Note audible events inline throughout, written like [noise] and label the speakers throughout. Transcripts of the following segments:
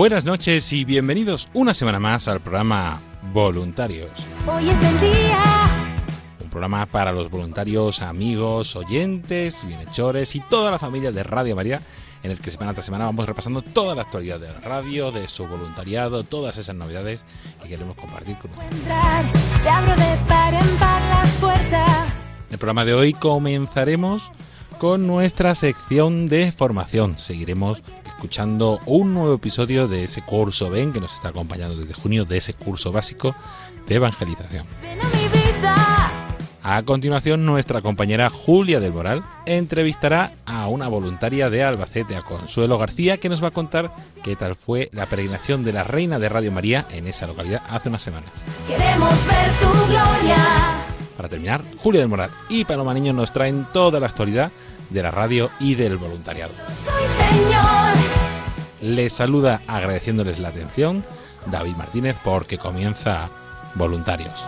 Speaker 1: Buenas noches y bienvenidos una semana más al programa Voluntarios.
Speaker 2: Hoy es el día.
Speaker 1: Un programa para los voluntarios, amigos, oyentes, bienhechores y toda la familia de Radio María, en el que semana tras semana vamos repasando toda la actualidad de la radio, de su voluntariado, todas esas novedades que queremos compartir con ustedes.
Speaker 2: Entrar, te abro de par en par las puertas.
Speaker 1: En el programa de hoy comenzaremos con nuestra sección de formación. Seguiremos escuchando un nuevo episodio de ese curso BEN que nos está acompañando desde junio, de ese curso básico de evangelización.
Speaker 2: A
Speaker 1: continuación, nuestra compañera Julia del Moral entrevistará a una voluntaria de Albacete, a Consuelo García, que nos va a contar qué tal fue la peregrinación de la Reina de Radio María en esa localidad hace unas semanas.
Speaker 2: Queremos ver tu gloria.
Speaker 1: Para terminar, Julia del Moral y Paloma Niño nos traen toda la actualidad de la radio y del voluntariado.
Speaker 2: Soy.
Speaker 1: Les saluda agradeciéndoles la atención David Martínez porque comienza Voluntarios.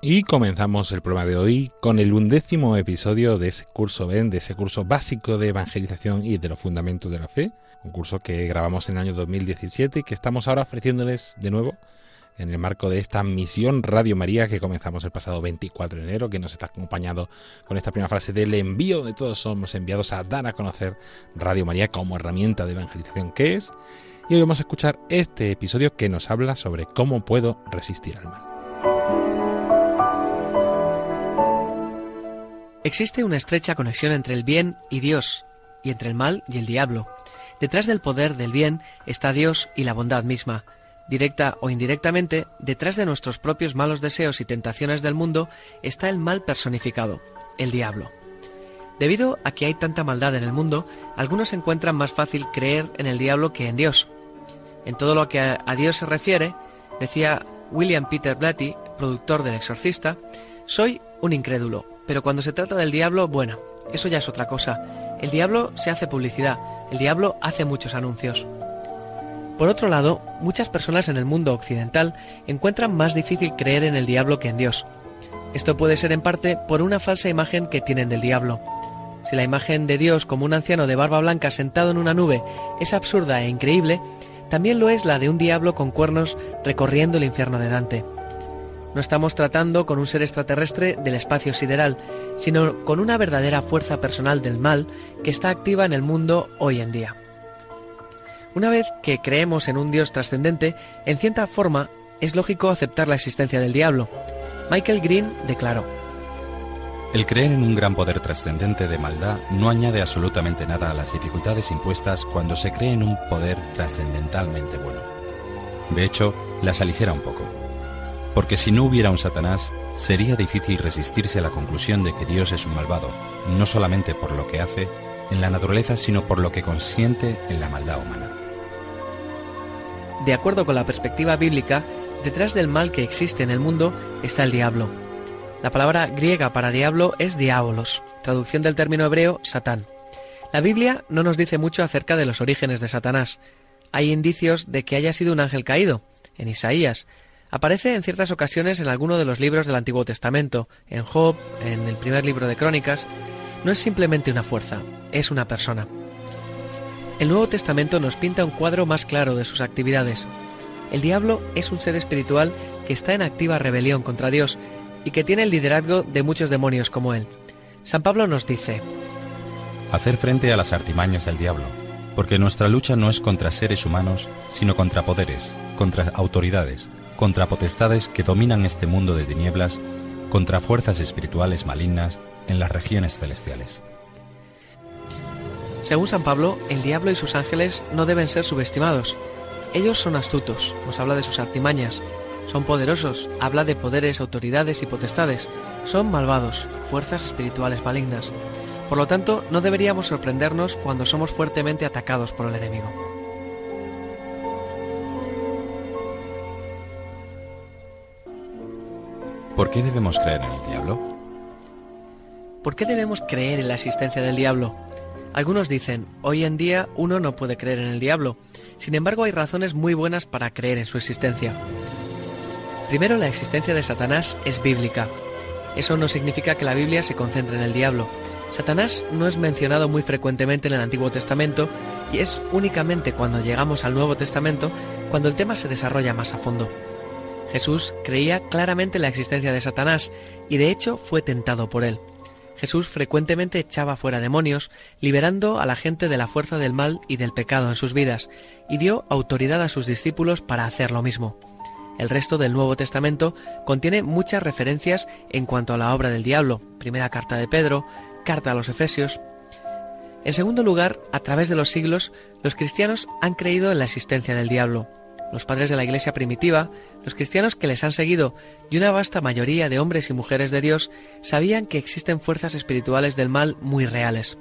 Speaker 1: Y comenzamos el programa de hoy con el undécimo episodio de ese curso BEN, de ese curso básico de evangelización y de los fundamentos de la fe, un curso que grabamos en el año 2017 y que estamos ahora ofreciéndoles de nuevo en el marco de esta misión Radio María que comenzamos el pasado 24 de enero, que nos está acompañando con esta primera frase del envío de todos somos enviados a dar a conocer Radio María como herramienta de evangelización que es. Y hoy vamos a escuchar este episodio que nos habla sobre cómo puedo resistir al mal.
Speaker 3: Existe una estrecha conexión entre el bien y Dios, y entre el mal y el diablo. Detrás del poder del bien está Dios y la bondad misma. Directa o indirectamente, detrás de nuestros propios malos deseos y tentaciones del mundo está el mal personificado, el diablo. Debido a que hay tanta maldad en el mundo, algunos encuentran más fácil creer en el diablo que en Dios. En todo lo que a, Dios se refiere, decía William Peter Blatty, productor del Exorcista, soy un incrédulo, pero cuando se trata del diablo, bueno, eso ya es otra cosa. El diablo se hace publicidad, el diablo hace muchos anuncios. Por otro lado, muchas personas en el mundo occidental encuentran más difícil creer en el diablo que en Dios. Esto puede ser en parte por una falsa imagen que tienen del diablo. Si la imagen de Dios como un anciano de barba blanca sentado en una nube es absurda e increíble, también lo es la de un diablo con cuernos recorriendo el infierno de Dante. No estamos tratando con un ser extraterrestre del espacio sideral, sino con una verdadera fuerza personal del mal que está activa en el mundo hoy en día. Una vez que creemos en un Dios trascendente, en cierta forma es lógico aceptar la existencia del diablo. Michael Green declaró,
Speaker 4: El creer en un gran poder trascendente de maldad no añade absolutamente nada a las dificultades impuestas cuando se cree en un poder trascendentalmente bueno. De hecho, las aligera un poco. Porque si no hubiera un Satanás, sería difícil resistirse a la conclusión de que Dios es un malvado, no solamente por lo que hace en la naturaleza, sino por lo que consiente en la maldad humana.
Speaker 3: de acuerdo con la perspectiva bíblica, detrás del mal que existe en el mundo está el diablo. La palabra griega para diablo es diabolos, traducción del término hebreo satán. La Biblia no nos dice mucho acerca de los orígenes de Satanás. Hay indicios de que haya sido un ángel caído, en Isaías. Aparece en ciertas ocasiones en alguno de los libros del Antiguo Testamento, en Job, en el primer libro de Crónicas. No es simplemente una fuerza, es una persona. El Nuevo Testamento nos pinta un cuadro más claro de sus actividades. El diablo es un ser espiritual que está en activa rebelión contra Dios y que tiene el liderazgo de muchos demonios como él. San Pablo nos dice,
Speaker 4: Hacer frente a las artimañas del diablo, porque nuestra lucha no es contra seres humanos, sino contra poderes, contra autoridades, contra potestades que dominan este mundo de tinieblas, contra fuerzas espirituales malignas en las regiones celestiales.
Speaker 3: Según San Pablo, el diablo y sus ángeles no deben ser subestimados. Ellos son astutos, nos habla de sus artimañas, son poderosos, habla de poderes, autoridades y potestades, son malvados, fuerzas espirituales malignas. Por lo tanto, no deberíamos sorprendernos cuando somos fuertemente atacados por el enemigo.
Speaker 4: ¿Por qué debemos creer en el diablo?
Speaker 3: ¿Por qué debemos creer en la existencia del diablo? Algunos dicen, hoy en día uno no puede creer en el diablo. Sin embargo, hay razones muy buenas para creer en su existencia. Primero, la existencia de Satanás es bíblica. Eso no significa que la Biblia se concentre en el diablo. Satanás no es mencionado muy frecuentemente en el Antiguo Testamento y es únicamente cuando llegamos al Nuevo Testamento cuando el tema se desarrolla más a fondo. Jesús creía claramente en la existencia de Satanás y de hecho fue tentado por él. Jesús frecuentemente echaba fuera demonios, liberando a la gente de la fuerza del mal y del pecado en sus vidas, y dio autoridad a sus discípulos para hacer lo mismo. El resto del Nuevo Testamento contiene muchas referencias en cuanto a la obra del diablo, primera carta de Pedro, carta a los Efesios. En segundo lugar, a través de los siglos, los cristianos han creído en la existencia del diablo los padres de la Iglesia primitiva, los cristianos que les han seguido y una vasta mayoría de hombres y mujeres de Dios sabían que existen fuerzas espirituales del mal muy reales.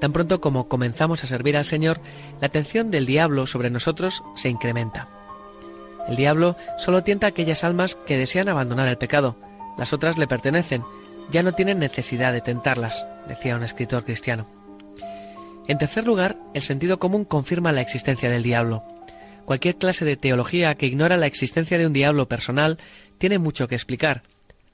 Speaker 3: Tan pronto como comenzamos a servir al Señor, la atención del diablo sobre nosotros se incrementa. El diablo solo tienta a aquellas almas que desean abandonar el pecado, las otras le pertenecen, ya no tienen necesidad de tentarlas, decía un escritor cristiano. En tercer lugar, el sentido común confirma la existencia del diablo. Cualquier clase de teología que ignora la existencia de un diablo personal tiene mucho que explicar.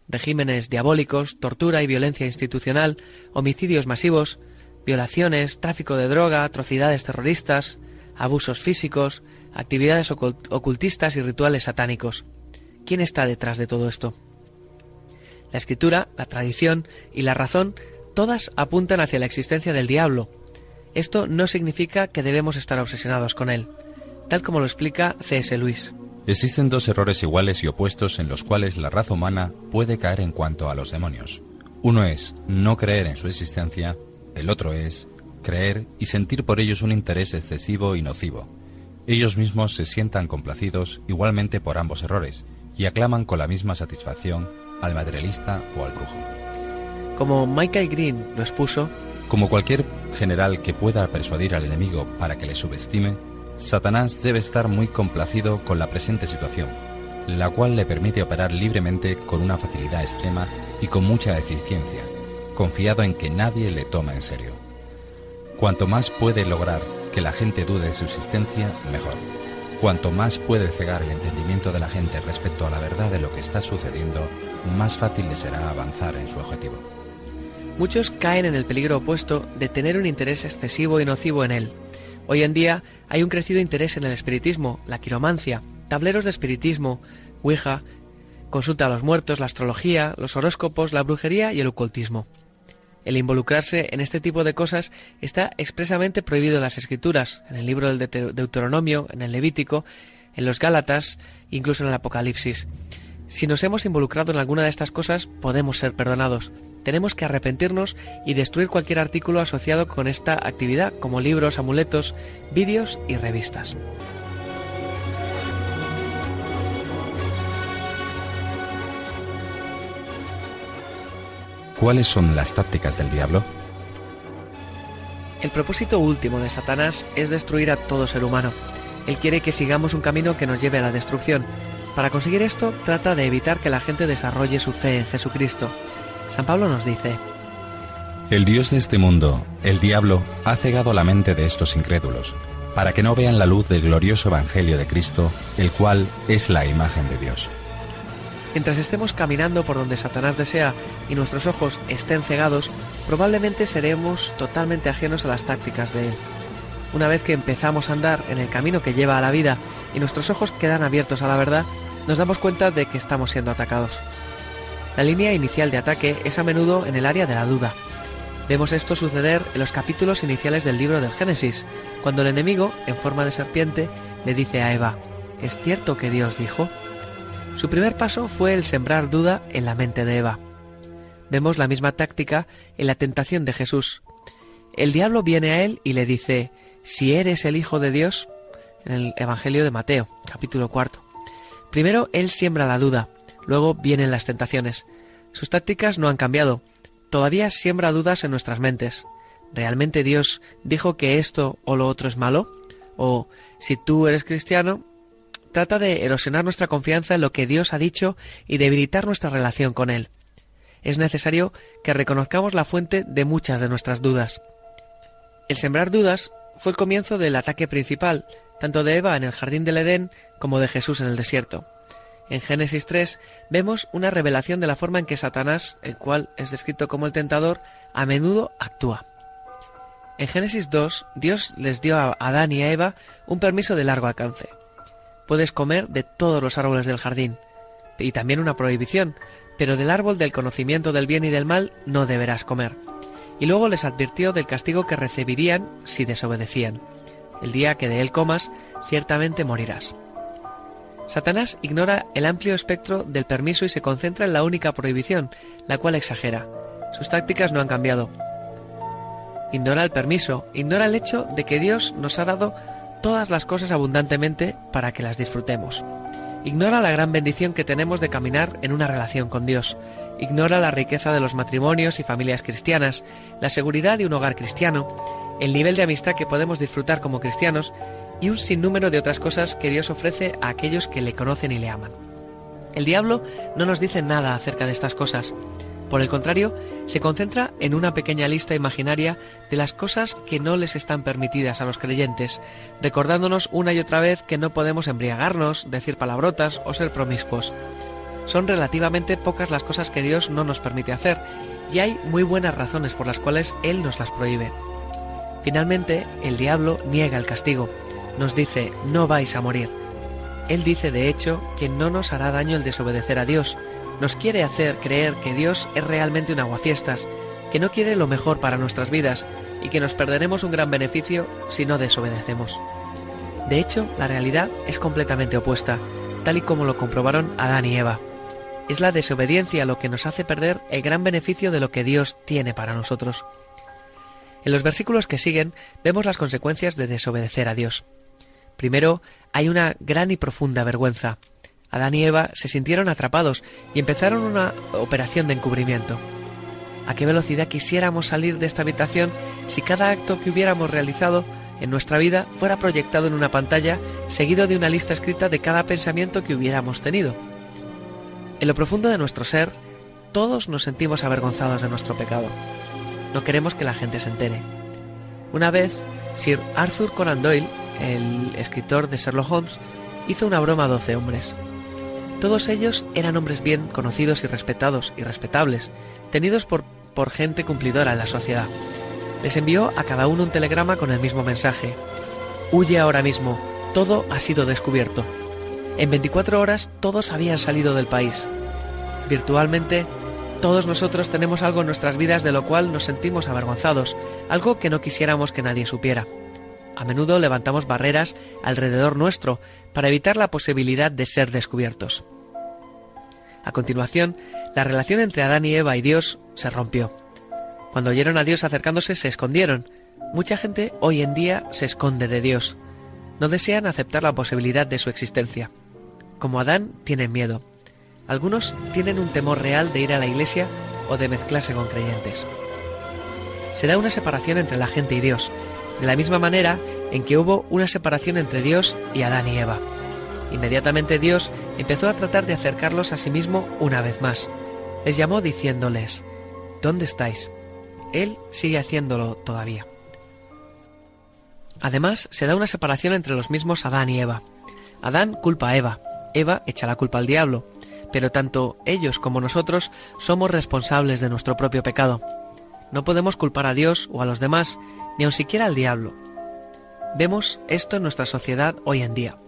Speaker 3: Regímenes diabólicos, tortura y violencia institucional, homicidios masivos, violaciones, tráfico de droga, atrocidades terroristas, abusos físicos, actividades ocultistas y rituales satánicos. ¿Quién está detrás de todo esto? La escritura, la tradición y la razón todas apuntan hacia la existencia del diablo. Esto no significa que debemos estar obsesionados con él tal como lo explica C.S. Lewis.
Speaker 4: Existen dos errores iguales y opuestos en los cuales la raza humana puede caer en cuanto a los demonios. Uno es no creer en su existencia, el otro es creer y sentir por ellos un interés excesivo y nocivo. Ellos mismos se sientan complacidos igualmente por ambos errores y aclaman con la misma satisfacción al materialista o al brujo.
Speaker 3: Como Michael Green lo expuso,
Speaker 4: como cualquier general que pueda persuadir al enemigo para que le subestime, Satanás debe estar muy complacido con la presente situación, la cual le permite operar libremente con una facilidad extrema y con mucha eficiencia, confiado en que nadie le toma en serio. Cuanto más puede lograr que la gente dude de su existencia, mejor. Cuanto más puede cegar el entendimiento de la gente respecto a la verdad de lo que está sucediendo, más fácil le será avanzar en su objetivo.
Speaker 3: Muchos caen en el peligro opuesto de tener un interés excesivo y nocivo en él, Hoy en día hay un crecido interés en el espiritismo, la quiromancia, tableros de espiritismo, Ouija, consulta a los muertos, la astrología, los horóscopos, la brujería y el ocultismo. El involucrarse en este tipo de cosas está expresamente prohibido en las escrituras, en el libro del Deuteronomio, en el Levítico, en los Gálatas, incluso en el Apocalipsis. Si nos hemos involucrado en alguna de estas cosas, podemos ser perdonados, tenemos que arrepentirnos y destruir cualquier artículo asociado con esta actividad, como libros, amuletos, vídeos y revistas.
Speaker 4: ¿Cuáles son las tácticas del diablo?
Speaker 3: El propósito último de Satanás es destruir a todo ser humano. Él quiere que sigamos un camino que nos lleve a la destrucción. Para conseguir esto, trata de evitar que la gente desarrolle su fe en Jesucristo. San Pablo nos dice,
Speaker 4: El Dios de este mundo, el diablo, ha cegado la mente de estos incrédulos, para que no vean la luz del glorioso Evangelio de Cristo, el cual es la imagen de Dios.
Speaker 3: Mientras estemos caminando por donde Satanás desea y nuestros ojos estén cegados, probablemente seremos totalmente ajenos a las tácticas de él. una vez que empezamos a andar en el camino que lleva a la vida y nuestros ojos quedan abiertos a la verdad, nos damos cuenta de que estamos siendo atacados. La línea inicial de ataque es a menudo en el área de la duda. Vemos esto suceder en los capítulos iniciales del libro del Génesis, cuando el enemigo, en forma de serpiente, le dice a Eva, ¿es cierto que Dios dijo? Su primer paso fue el sembrar duda en la mente de Eva. Vemos la misma táctica en la tentación de Jesús. El diablo viene a él y le dice, si eres el Hijo de Dios, en el Evangelio de Mateo, capítulo cuarto. Primero él siembra la duda, luego vienen las tentaciones. Sus tácticas no han cambiado, todavía siembra dudas en nuestras mentes. ¿Realmente Dios dijo que esto o lo otro es malo? O si tú eres cristiano, trata de erosionar nuestra confianza en lo que Dios ha dicho y debilitar nuestra relación con Él. Es necesario que reconozcamos la fuente de muchas de nuestras dudas. El sembrar dudas fue el comienzo del ataque principal, tanto de Eva en el jardín del Edén como de Jesús en el desierto. En Génesis 3 vemos una revelación de la forma en que Satanás, el cual es descrito como el tentador, a menudo actúa. En Génesis 2, Dios les dio a Adán y a Eva un permiso de largo alcance. Puedes comer de todos los árboles del jardín, y también una prohibición, pero del árbol del conocimiento del bien y del mal no deberás comer. Y luego les advirtió del castigo que recibirían si desobedecían. El día que de él comas, ciertamente morirás. Satanás ignora el amplio espectro del permiso y se concentra en la única prohibición, la cual exagera. Sus tácticas no han cambiado. Ignora el permiso, ignora el hecho de que Dios nos ha dado todas las cosas abundantemente para que las disfrutemos. Ignora la gran bendición que tenemos de caminar en una relación con Dios. Ignora la riqueza de los matrimonios y familias cristianas, la seguridad de un hogar cristiano, el nivel de amistad que podemos disfrutar como cristianos y un sinnúmero de otras cosas que Dios ofrece a aquellos que le conocen y le aman. El diablo no nos dice nada acerca de estas cosas. Por el contrario, se concentra en una pequeña lista imaginaria de las cosas que no les están permitidas a los creyentes, recordándonos una y otra vez que no podemos embriagarnos, decir palabrotas o ser promiscuos. Son relativamente pocas las cosas que Dios no nos permite hacer, y hay muy buenas razones por las cuales Él nos las prohíbe. Finalmente, el diablo niega el castigo, nos dice, no vais a morir. Él dice, de hecho, que no nos hará daño el desobedecer a Dios, nos quiere hacer creer que Dios es realmente un aguafiestas, que no quiere lo mejor para nuestras vidas y que nos perderemos un gran beneficio si no desobedecemos. De hecho, la realidad es completamente opuesta, tal y como lo comprobaron Adán y Eva. Es la desobediencia lo que nos hace perder el gran beneficio de lo que Dios tiene para nosotros. En los versículos que siguen vemos las consecuencias de desobedecer a Dios. Primero, hay una gran y profunda vergüenza. Adán y Eva se sintieron atrapados y empezaron una operación de encubrimiento. ¿A qué velocidad quisiéramos salir de esta habitación si cada acto que hubiéramos realizado en nuestra vida fuera proyectado en una pantalla, seguido de una lista escrita de cada pensamiento que hubiéramos tenido? En lo profundo de nuestro ser, todos nos sentimos avergonzados de nuestro pecado. No queremos que la gente se entere. Una vez, Sir Arthur Conan Doyle, el escritor de Sherlock Holmes, hizo una broma a doce hombres. Todos ellos eran hombres bien conocidos y respetados y respetables, tenidos por, por gente cumplidora en la sociedad. Les envió a cada uno un telegrama con el mismo mensaje. Huye ahora mismo, todo ha sido descubierto. En 24 horas todos habían salido del país. Virtualmente, todos nosotros tenemos algo en nuestras vidas de lo cual nos sentimos avergonzados, algo que no quisiéramos que nadie supiera. A menudo levantamos barreras alrededor nuestro para evitar la posibilidad de ser descubiertos. A continuación, la relación entre Adán y Eva y Dios se rompió. Cuando oyeron a Dios acercándose se escondieron. Mucha gente hoy en día se esconde de Dios. No desean aceptar la posibilidad de su existencia. Como Adán, tienen miedo. Algunos tienen un temor real de ir a la iglesia o de mezclarse con creyentes. Se da una separación entre la gente y Dios, de la misma manera en que hubo una separación entre Dios y Adán y Eva. Inmediatamente Dios empezó a tratar de acercarlos a sí mismo una vez más. Les llamó diciéndoles, ¿Dónde estáis? Él sigue haciéndolo todavía. Además, se da una separación entre los mismos Adán y Eva. Adán culpa a Eva, Eva echa la culpa al diablo, pero tanto ellos como nosotros somos responsables de nuestro propio pecado. No podemos culpar a Dios o a los demás, ni aun siquiera al diablo. Vemos esto en nuestra sociedad hoy en día.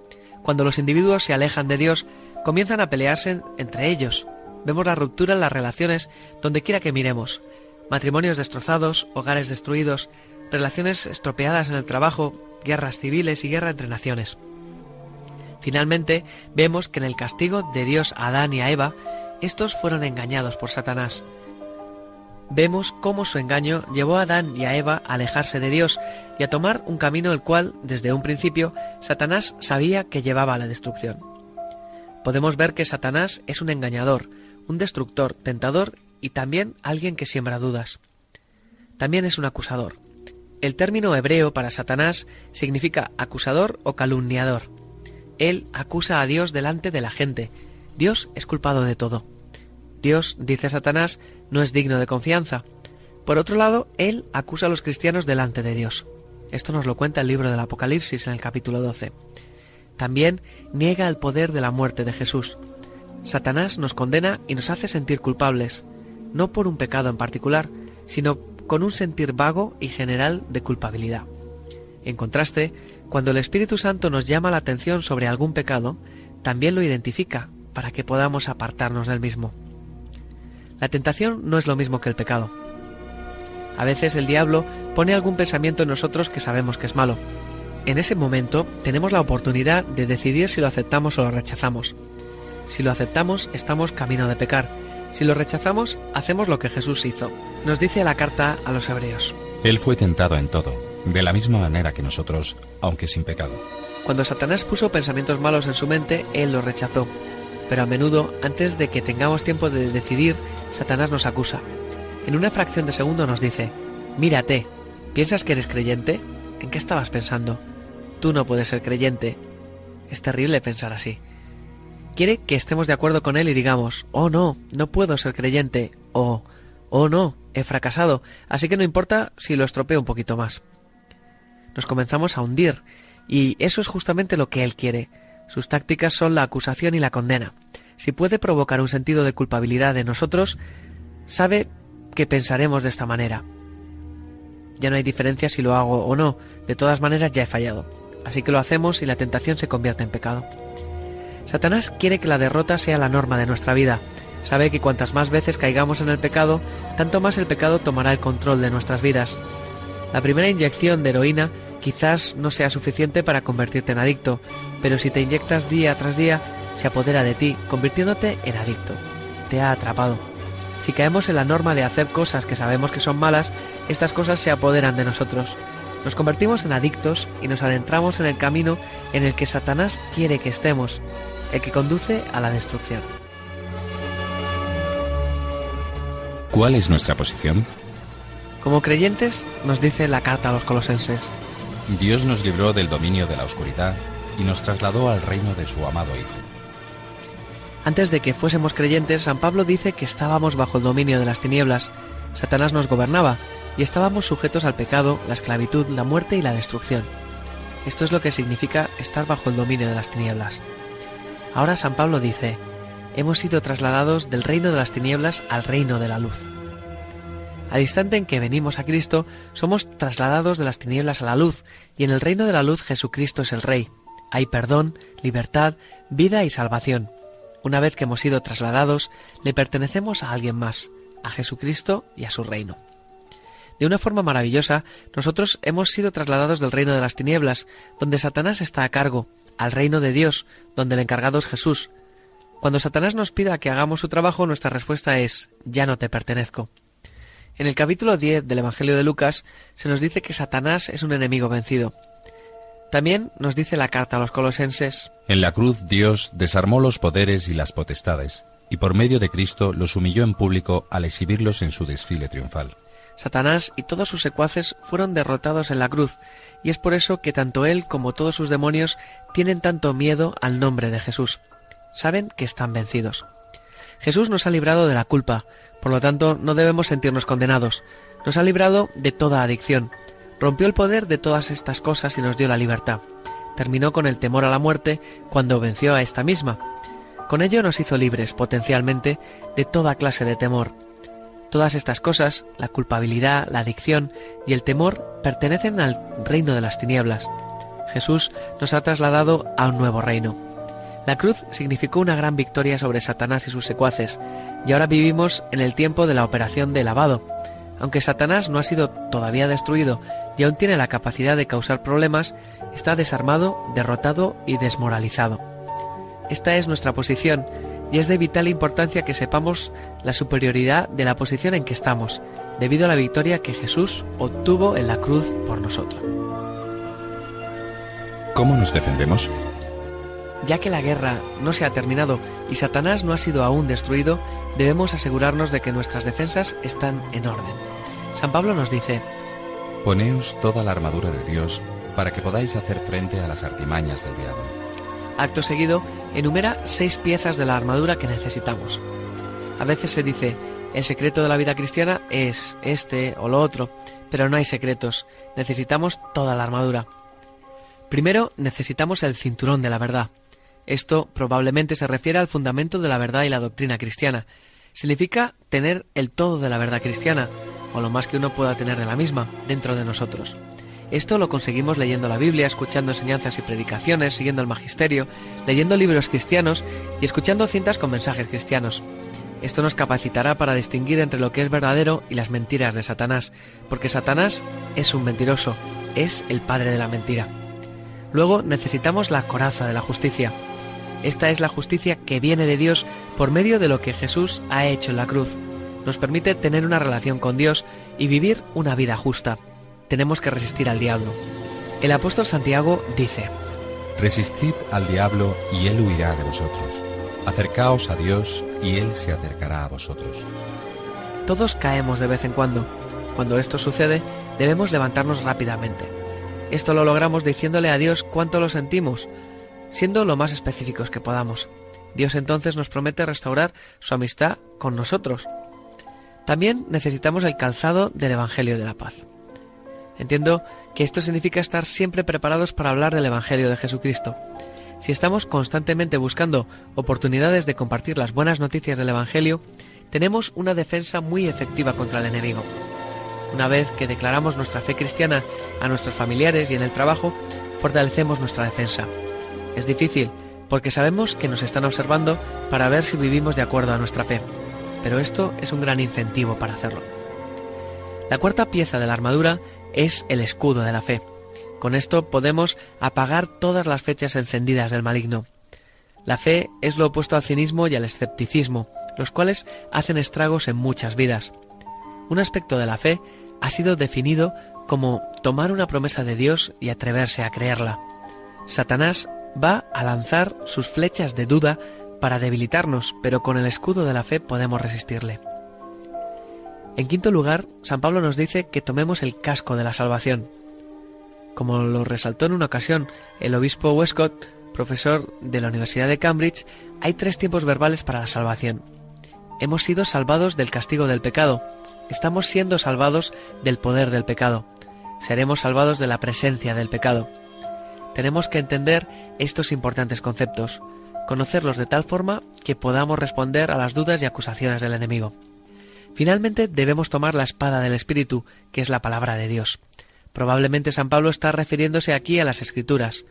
Speaker 3: Cuando los individuos se alejan de Dios, comienzan a pelearse entre ellos. Vemos la ruptura en las relaciones donde quiera que miremos. Matrimonios destrozados, hogares destruidos, relaciones estropeadas en el trabajo, guerras civiles y guerra entre naciones. Finalmente, vemos que en el castigo de Dios a Adán y a Eva, estos fueron engañados por Satanás. Vemos cómo su engaño llevó a Adán y a Eva a alejarse de Dios y a tomar un camino el cual, desde un principio, Satanás sabía que llevaba a la destrucción. Podemos ver que Satanás es un engañador, un destructor, tentador y también alguien que siembra dudas. También es un acusador. El término hebreo para Satanás significa acusador o calumniador. Él acusa a Dios delante de la gente. Dios es culpado de todo. Dios, dice Satanás, no es digno de confianza. Por otro lado, Él acusa a los cristianos delante de Dios. Esto nos lo cuenta el libro del Apocalipsis en el capítulo 12. También niega el poder de la muerte de Jesús. Satanás nos condena y nos hace sentir culpables, no por un pecado en particular, sino con un sentir vago y general de culpabilidad. En contraste, cuando el Espíritu Santo nos llama la atención sobre algún pecado, también lo identifica para que podamos apartarnos del mismo. La tentación no es lo mismo que el pecado. A veces el diablo pone algún pensamiento en nosotros que sabemos que es malo. En ese momento tenemos la oportunidad de decidir si lo aceptamos o lo rechazamos. Si lo aceptamos, estamos camino de pecar. Si lo rechazamos, hacemos lo que Jesús hizo. Nos dice la carta a los hebreos.
Speaker 4: Él fue tentado en todo, de la misma manera que nosotros, aunque sin pecado.
Speaker 3: Cuando Satanás puso pensamientos malos en su mente, él los rechazó. Pero a menudo, antes de que tengamos tiempo de decidir, Satanás nos acusa. En una fracción de segundo nos dice, mírate, ¿piensas que eres creyente? ¿En qué estabas pensando? Tú no puedes ser creyente. Es terrible pensar así. Quiere que estemos de acuerdo con él y digamos, oh no, no puedo ser creyente, o, oh no, he fracasado, así que no importa si lo estropeo un poquito más. Nos comenzamos a hundir, y eso es justamente lo que él quiere. Sus tácticas son la acusación y la condena si puede provocar un sentido de culpabilidad en nosotros, sabe que pensaremos de esta manera. Ya no hay diferencia si lo hago o no, de todas maneras ya he fallado. Así que lo hacemos y la tentación se convierte en pecado. Satanás quiere que la derrota sea la norma de nuestra vida. Sabe que cuantas más veces caigamos en el pecado, tanto más el pecado tomará el control de nuestras vidas. La primera inyección de heroína quizás no sea suficiente para convertirte en adicto, pero si te inyectas día tras día, se apodera de ti, convirtiéndote en adicto. Te ha atrapado. Si caemos en la norma de hacer cosas que sabemos que son malas, estas cosas se apoderan de nosotros. Nos convertimos en adictos y nos adentramos en el camino en el que Satanás quiere que estemos, el que conduce a la destrucción.
Speaker 4: ¿Cuál es nuestra posición?
Speaker 3: Como creyentes, nos dice la carta a los colosenses.
Speaker 4: Dios nos libró del dominio de la oscuridad y nos trasladó al reino de su amado Hijo.
Speaker 3: Antes de que fuésemos creyentes, San Pablo dice que estábamos bajo el dominio de las tinieblas, Satanás nos gobernaba y estábamos sujetos al pecado, la esclavitud, la muerte y la destrucción. Esto es lo que significa estar bajo el dominio de las tinieblas. Ahora San Pablo dice, hemos sido trasladados del reino de las tinieblas al reino de la luz. Al instante en que venimos a Cristo, somos trasladados de las tinieblas a la luz, y en el reino de la luz Jesucristo es el Rey. Hay perdón, libertad, vida y salvación. Una vez que hemos sido trasladados, le pertenecemos a alguien más, a Jesucristo y a su reino. De una forma maravillosa, nosotros hemos sido trasladados del reino de las tinieblas, donde Satanás está a cargo, al reino de Dios, donde el encargado es Jesús. Cuando Satanás nos pida que hagamos su trabajo, nuestra respuesta es, ya no te pertenezco. En el capítulo 10 del Evangelio de Lucas se nos dice que Satanás es un enemigo vencido. También nos dice la carta a los colosenses.
Speaker 4: En la cruz Dios desarmó los poderes y las potestades, y por medio de Cristo los humilló en público al exhibirlos en su desfile triunfal.
Speaker 3: Satanás y todos sus secuaces fueron derrotados en la cruz, y es por eso que tanto él como todos sus demonios tienen tanto miedo al nombre de Jesús. Saben que están vencidos. Jesús nos ha librado de la culpa, por lo tanto no debemos sentirnos condenados. Nos ha librado de toda adicción, rompió el poder de todas estas cosas y nos dio la libertad. Terminó con el temor a la muerte cuando venció a esta misma. Con ello nos hizo libres, potencialmente, de toda clase de temor. Todas estas cosas, la culpabilidad, la adicción y el temor, pertenecen al reino de las tinieblas. Jesús nos ha trasladado a un nuevo reino. La cruz significó una gran victoria sobre Satanás y sus secuaces, y ahora vivimos en el tiempo de la operación de lavado. Aunque Satanás no ha sido todavía destruido y aún tiene la capacidad de causar problemas, está desarmado, derrotado y desmoralizado. Esta es nuestra posición y es de vital importancia que sepamos la superioridad de la posición en que estamos, debido a la victoria que Jesús obtuvo en la cruz por nosotros.
Speaker 4: ¿Cómo nos defendemos?
Speaker 3: Ya que la guerra no se ha terminado y Satanás no ha sido aún destruido, debemos asegurarnos de que nuestras defensas están en orden. San Pablo nos dice,
Speaker 4: Poneos toda la armadura de Dios para que podáis hacer frente a las artimañas del diablo.
Speaker 3: Acto seguido, enumera seis piezas de la armadura que necesitamos. A veces se dice, el secreto de la vida cristiana es este o lo otro, pero no hay secretos, necesitamos toda la armadura. Primero necesitamos el cinturón de la verdad. Esto probablemente se refiere al fundamento de la verdad y la doctrina cristiana. Significa tener el todo de la verdad cristiana, o lo más que uno pueda tener de la misma, dentro de nosotros. Esto lo conseguimos leyendo la Biblia, escuchando enseñanzas y predicaciones, siguiendo el magisterio, leyendo libros cristianos y escuchando cintas con mensajes cristianos. Esto nos capacitará para distinguir entre lo que es verdadero y las mentiras de Satanás, porque Satanás es un mentiroso, es el padre de la mentira. Luego necesitamos la coraza de la justicia. Esta es la justicia que viene de Dios por medio de lo que Jesús ha hecho en la cruz. Nos permite tener una relación con Dios y vivir una vida justa. Tenemos que resistir al diablo. El apóstol Santiago dice,
Speaker 4: Resistid al diablo y él huirá de vosotros. Acercaos a Dios y él se acercará a vosotros.
Speaker 3: Todos caemos de vez en cuando. Cuando esto sucede, debemos levantarnos rápidamente. Esto lo logramos diciéndole a Dios cuánto lo sentimos, siendo lo más específicos que podamos. Dios entonces nos promete restaurar su amistad con nosotros. También necesitamos el calzado del Evangelio de la Paz. Entiendo que esto significa estar siempre preparados para hablar del Evangelio de Jesucristo. Si estamos constantemente buscando oportunidades de compartir las buenas noticias del Evangelio, tenemos una defensa muy efectiva contra el enemigo. Una vez que declaramos nuestra fe cristiana a nuestros familiares y en el trabajo, fortalecemos nuestra defensa. Es difícil, porque sabemos que nos están observando para ver si vivimos de acuerdo a nuestra fe, pero esto es un gran incentivo para hacerlo. La cuarta pieza de la armadura es el escudo de la fe. Con esto podemos apagar todas las fechas encendidas del maligno. La fe es lo opuesto al cinismo y al escepticismo, los cuales hacen estragos en muchas vidas. Un aspecto de la fe ha sido definido como tomar una promesa de Dios y atreverse a creerla. Satanás va a lanzar sus flechas de duda para debilitarnos, pero con el escudo de la fe podemos resistirle. En quinto lugar, San Pablo nos dice que tomemos el casco de la salvación. Como lo resaltó en una ocasión el obispo Westcott, profesor de la Universidad de Cambridge, hay tres tiempos verbales para la salvación. Hemos sido salvados del castigo del pecado, estamos siendo salvados del poder del pecado, seremos salvados de la presencia del pecado. Tenemos que entender estos importantes conceptos, conocerlos de tal forma que podamos responder a las dudas y acusaciones del enemigo. Finalmente debemos tomar la espada del Espíritu, que es la palabra de Dios. Probablemente San Pablo está refiriéndose aquí a las Escrituras.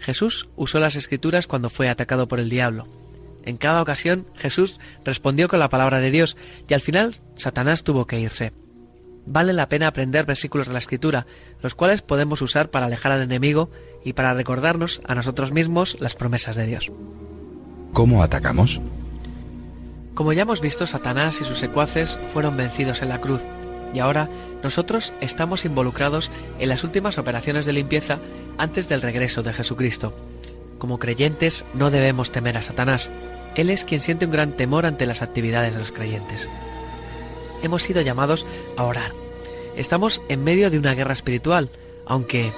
Speaker 3: Jesús usó las Escrituras cuando fue atacado por el diablo. En cada ocasión Jesús respondió con la palabra de Dios y al final Satanás tuvo que irse. Vale la pena aprender versículos de la Escritura, los cuales podemos usar para alejar al enemigo y para recordarnos a nosotros mismos las promesas de Dios.
Speaker 4: ¿Cómo atacamos?
Speaker 3: Como ya hemos visto, Satanás y sus secuaces fueron vencidos en la cruz, y ahora nosotros estamos involucrados en las últimas operaciones de limpieza antes del regreso de Jesucristo. Como creyentes no debemos temer a Satanás, él es quien siente un gran temor ante las actividades de los creyentes. Hemos sido llamados a orar. Estamos en medio de una guerra espiritual, aunque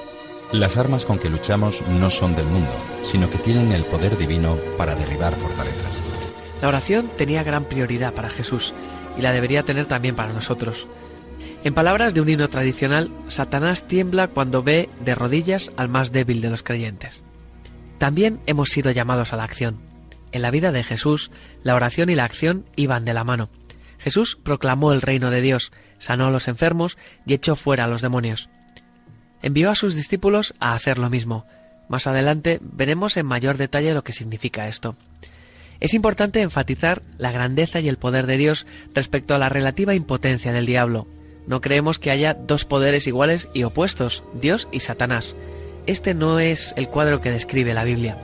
Speaker 4: Las armas con que luchamos no son del mundo, sino que tienen el poder divino para derribar fortalezas.
Speaker 3: la oración tenía gran prioridad para Jesús y la debería tener también para nosotros. En palabras de un himno tradicional, Satanás tiembla cuando ve de rodillas al más débil de los creyentes. También hemos sido llamados a la acción. En la vida de Jesús, la oración y la acción iban de la mano. Jesús proclamó el reino de Dios, sanó a los enfermos y echó fuera a los demonios. Envió a sus discípulos a hacer lo mismo. Más adelante veremos en mayor detalle lo que significa esto. Es importante enfatizar la grandeza y el poder de Dios respecto a la relativa impotencia del diablo. No creemos que haya dos poderes iguales y opuestos, Dios y Satanás. Este no es el cuadro que describe la Biblia.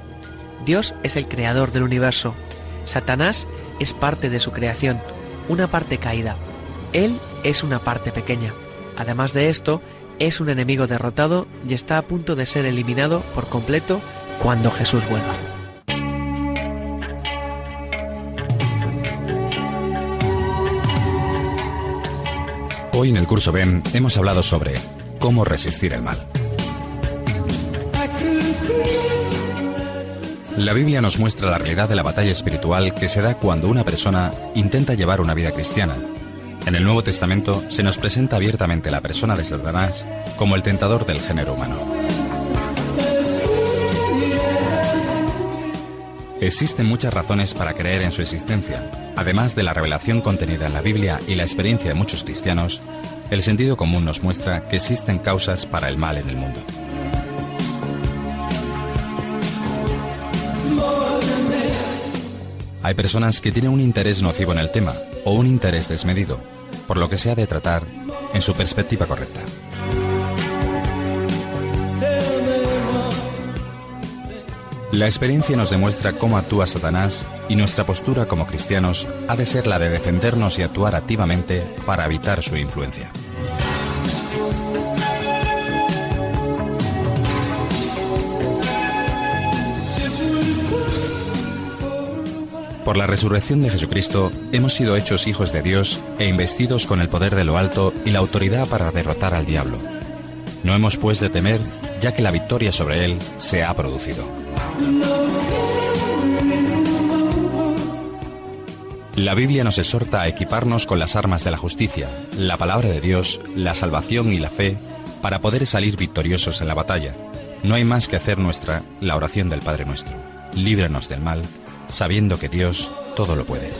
Speaker 3: Dios es el creador del universo. Satanás es parte de su creación, una parte caída. Él es una parte pequeña. Además de esto, es un enemigo derrotado y está a punto de ser eliminado por completo cuando Jesús vuelva.
Speaker 4: Hoy en el curso Ben hemos hablado sobre cómo resistir el mal. La Biblia nos muestra la realidad de la batalla espiritual que se da cuando una persona intenta llevar una vida cristiana. En el Nuevo Testamento se nos presenta abiertamente la persona de Satanás como el tentador del género humano. Existen muchas razones para creer en su existencia. Además de la revelación contenida en la Biblia y la experiencia de muchos cristianos, el sentido común nos muestra que existen causas para el mal en el mundo. Hay personas que tienen un interés nocivo en el tema o un interés desmedido, por lo que se ha de tratar en su perspectiva correcta. La experiencia nos demuestra cómo actúa Satanás y nuestra postura como cristianos ha de ser la de defendernos y actuar activamente para evitar su influencia. Por la resurrección de Jesucristo hemos sido hechos hijos de Dios e investidos con el poder de lo alto y la autoridad para derrotar al diablo. No hemos pues de temer, ya que la victoria sobre él se ha producido. La Biblia nos exhorta a equiparnos con las armas de la justicia, la palabra de Dios, la salvación y la fe, para poder salir victoriosos en la batalla. No hay más que hacer nuestra la oración del Padre nuestro. Líbranos del mal, sabiendo que Dios todo lo puede.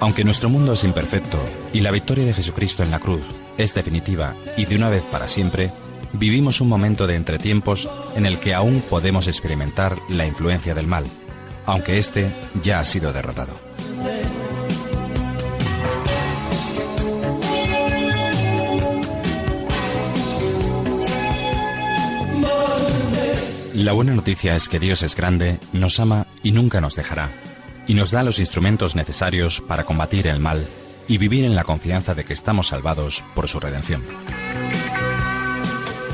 Speaker 4: Aunque nuestro mundo es imperfecto y la victoria de Jesucristo en la cruz es definitiva y de una vez para siempre, vivimos un momento de entretiempos en el que aún podemos experimentar la influencia del mal, aunque éste ya ha sido derrotado. La buena noticia es que Dios es grande, nos ama y nunca nos dejará, y nos da los instrumentos necesarios para combatir el mal y vivir en la confianza de que estamos salvados por su redención.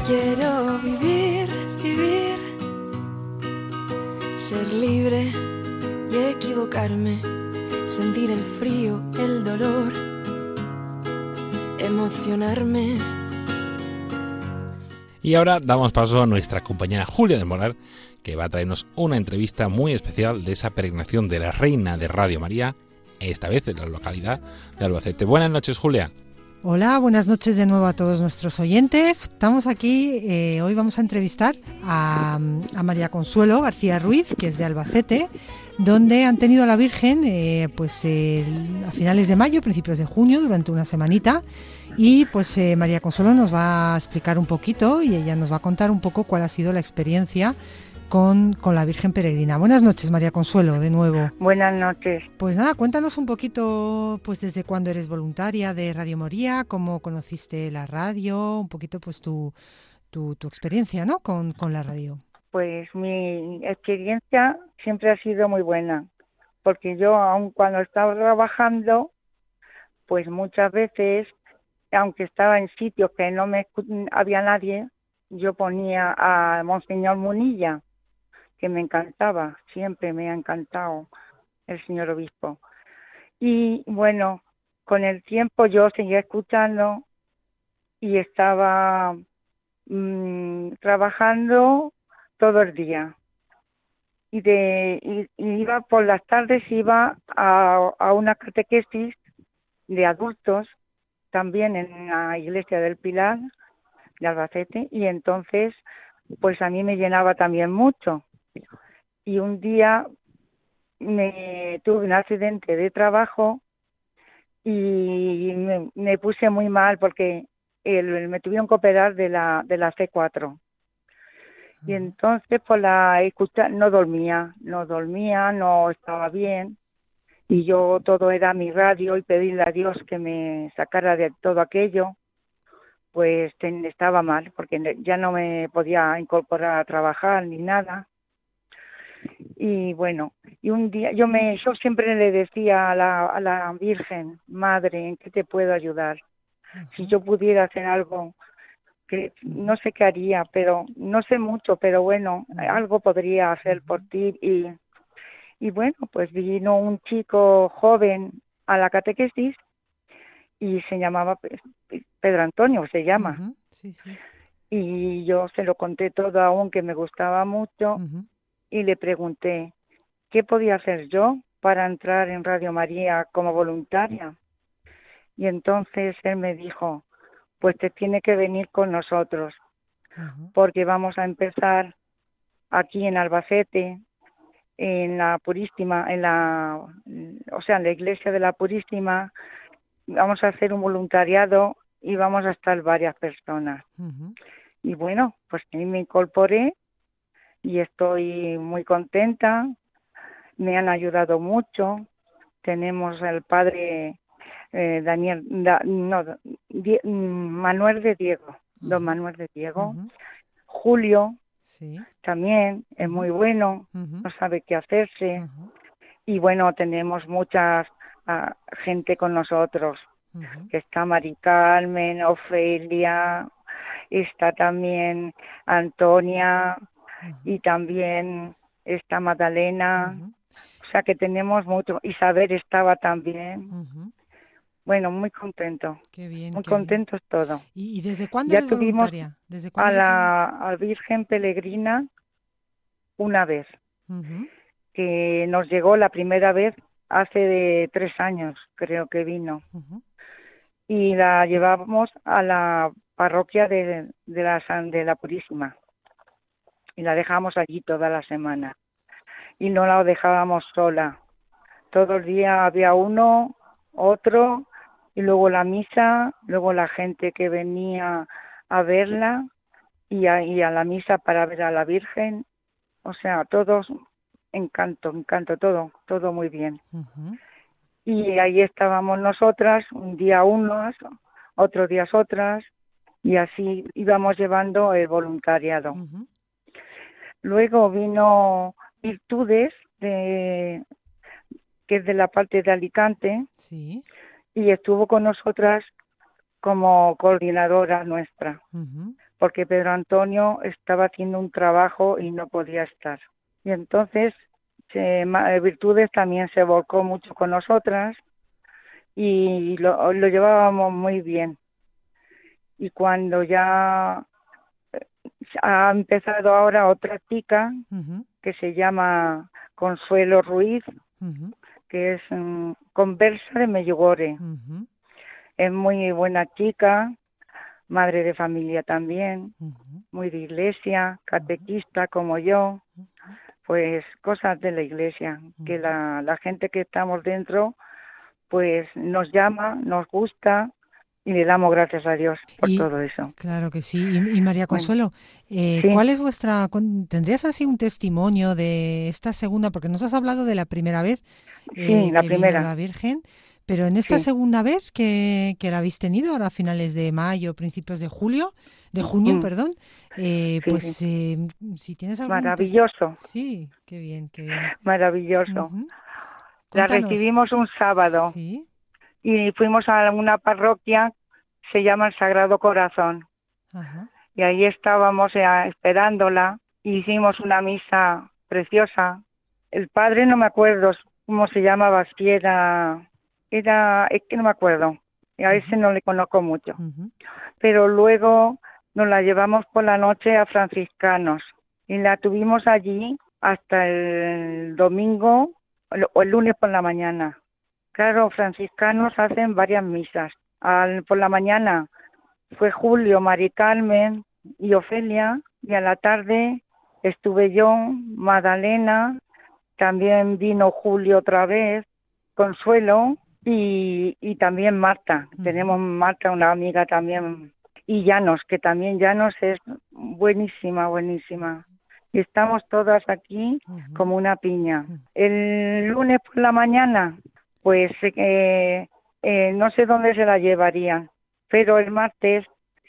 Speaker 2: Quiero vivir, vivir, ser libre y equivocarme, sentir el frío, el dolor, emocionarme.
Speaker 1: Y ahora damos paso a nuestra compañera Julia de Morar, que va a traernos una entrevista muy especial de esa peregrinación de la Reina de Radio María, esta vez en la localidad de Albacete. Buenas noches, Julia.
Speaker 5: Hola, buenas noches de nuevo a todos nuestros oyentes. Estamos aquí, eh, hoy vamos a entrevistar a, a, María Consuelo García Ruiz, que es de Albacete, donde han tenido a la Virgen eh, pues a finales de mayo, principios de junio, durante una semanita. Y pues eh, María Consuelo nos va a explicar un poquito y ella nos va a contar un poco cuál ha sido la experiencia con, con, la Virgen Peregrina. Buenas noches, María Consuelo, de nuevo.
Speaker 6: Buenas noches.
Speaker 5: Pues nada, cuéntanos un poquito, pues desde cuándo eres voluntaria de Radio Moría, cómo conociste la radio, un poquito pues tu, tu, tu experiencia, ¿no? Con, con la radio.
Speaker 6: Pues mi experiencia siempre ha sido muy buena, porque yo aun cuando estaba trabajando, pues muchas veces, aunque estaba en sitios que no me había nadie, yo ponía a Monseñor Munilla, que me encantaba, siempre me ha encantado el señor obispo. Y bueno, con el tiempo yo seguía escuchando y estaba mmm, trabajando todo el día. Y, de, y, y iba por las tardes, iba a, a una catequesis de adultos, también en la iglesia del Pilar de Albacete, y entonces, pues a mí me llenaba también mucho. Y un día me tuve un accidente de trabajo y me, me puse muy mal porque el, me tuvieron que operar de la, de la C4. Y entonces, por la escucha, no dormía, no dormía, no estaba bien. Y yo todo era mi radio y pedirle a Dios que me sacara de todo aquello. Pues estaba mal, porque ya no me podía incorporar a trabajar ni nada. Y bueno, y un día yo me yo siempre le decía a la, a la Virgen, Madre, ¿en qué te puedo ayudar? Si yo pudiera hacer algo que no sé qué haría, pero no sé mucho, pero bueno, algo podría hacer por ti y y bueno, pues vino un chico joven a la catequesis y se llamaba Pedro Antonio, se llama. Y yo se lo conté todo aún que me gustaba mucho y le pregunté qué podía hacer yo para entrar en Radio María como voluntaria. Y entonces él me dijo, pues te tiene que venir con nosotros, porque vamos a empezar aquí en Albacete, en la Purísima, en la, o sea, en la iglesia de la Purísima, vamos a hacer un voluntariado y vamos a estar varias personas. Y bueno, pues ahí me incorporé y estoy muy contenta. Me han ayudado mucho. Tenemos al padre eh, Daniel, no, Manuel de Diego, don Manuel de Diego, Julio, también es muy bueno, no sabe qué hacerse. Y bueno, tenemos mucha ah, gente con nosotros, que está Mari Carmen, Ofelia, está también Antonia y también está Magdalena. O sea que tenemos mucho. Isabel estaba también. Bueno, muy contento.
Speaker 5: Qué bien.
Speaker 6: Muy contento todo.
Speaker 5: ¿Y, desde cuándo
Speaker 6: ya tuvimos a la Virgen Peregrina una vez, que nos llegó la primera vez hace de tres años, creo que vino. Y la llevábamos a la parroquia de, de, la, de la Purísima. Y la dejamos allí toda la semana. Y no la dejábamos sola. Todo el día había uno, otro, y luego la misa, luego la gente que venía a verla y a, a la misa para ver a la Virgen, o sea, todos encanto, encanto, todo, todo muy bien. Y ahí estábamos nosotras, un día unas, otros días otras, y así íbamos llevando el voluntariado. Luego vino Virtudes, de, que es de la parte de Alicante,
Speaker 5: sí
Speaker 6: y estuvo con nosotras como coordinadora nuestra, porque Pedro Antonio estaba haciendo un trabajo y no podía estar. Y entonces se, Virtudes también se volcó mucho con nosotras y lo, lo llevábamos muy bien. Y cuando ya eh, ha empezado ahora otra chica que se llama Consuelo Ruiz, que es conversa de Mellugore. Es muy buena chica, madre de familia también, muy de iglesia, catequista como yo, pues cosas de la iglesia, que la, la gente que estamos dentro pues nos llama, nos gusta y le damos gracias a Dios por todo eso.
Speaker 5: Claro que sí. Y, María Consuelo, eh, ¿cuál es vuestra, tendrías así un testimonio de esta segunda, porque nos has hablado de la primera vez
Speaker 6: eh, la primera.
Speaker 5: la Virgen, pero en esta segunda vez que, que, la habéis tenido, ahora a finales de mayo, principios de julio, de junio, mm. perdón, eh, pues eh, si tienes algún...
Speaker 6: Maravilloso.
Speaker 5: Sí, qué bien, qué bien.
Speaker 6: Maravilloso. La recibimos un sábado.
Speaker 5: Sí
Speaker 6: y fuimos a una parroquia, se llama el Sagrado Corazón. Y ahí estábamos eh, esperándola, hicimos una misa preciosa. El padre no me acuerdo cómo se llamaba, si era, era, es que no me acuerdo, a ese no le conozco mucho. Pero luego nos la llevamos por la noche a franciscanos y la tuvimos allí hasta el domingo o el lunes por la mañana. Claro, franciscanos hacen varias misas. Al, por la mañana fue Julio, Mari Carmen y Ofelia, y a la tarde estuve yo, Magdalena, también vino Julio otra vez, Consuelo, y, y también Marta. Tenemos Marta, una amiga también, y Llanos, que también Llanos es buenísima, buenísima. Y estamos todas aquí como una piña. El lunes por la mañana, pues eh, eh, no sé dónde se la llevarían, pero el martes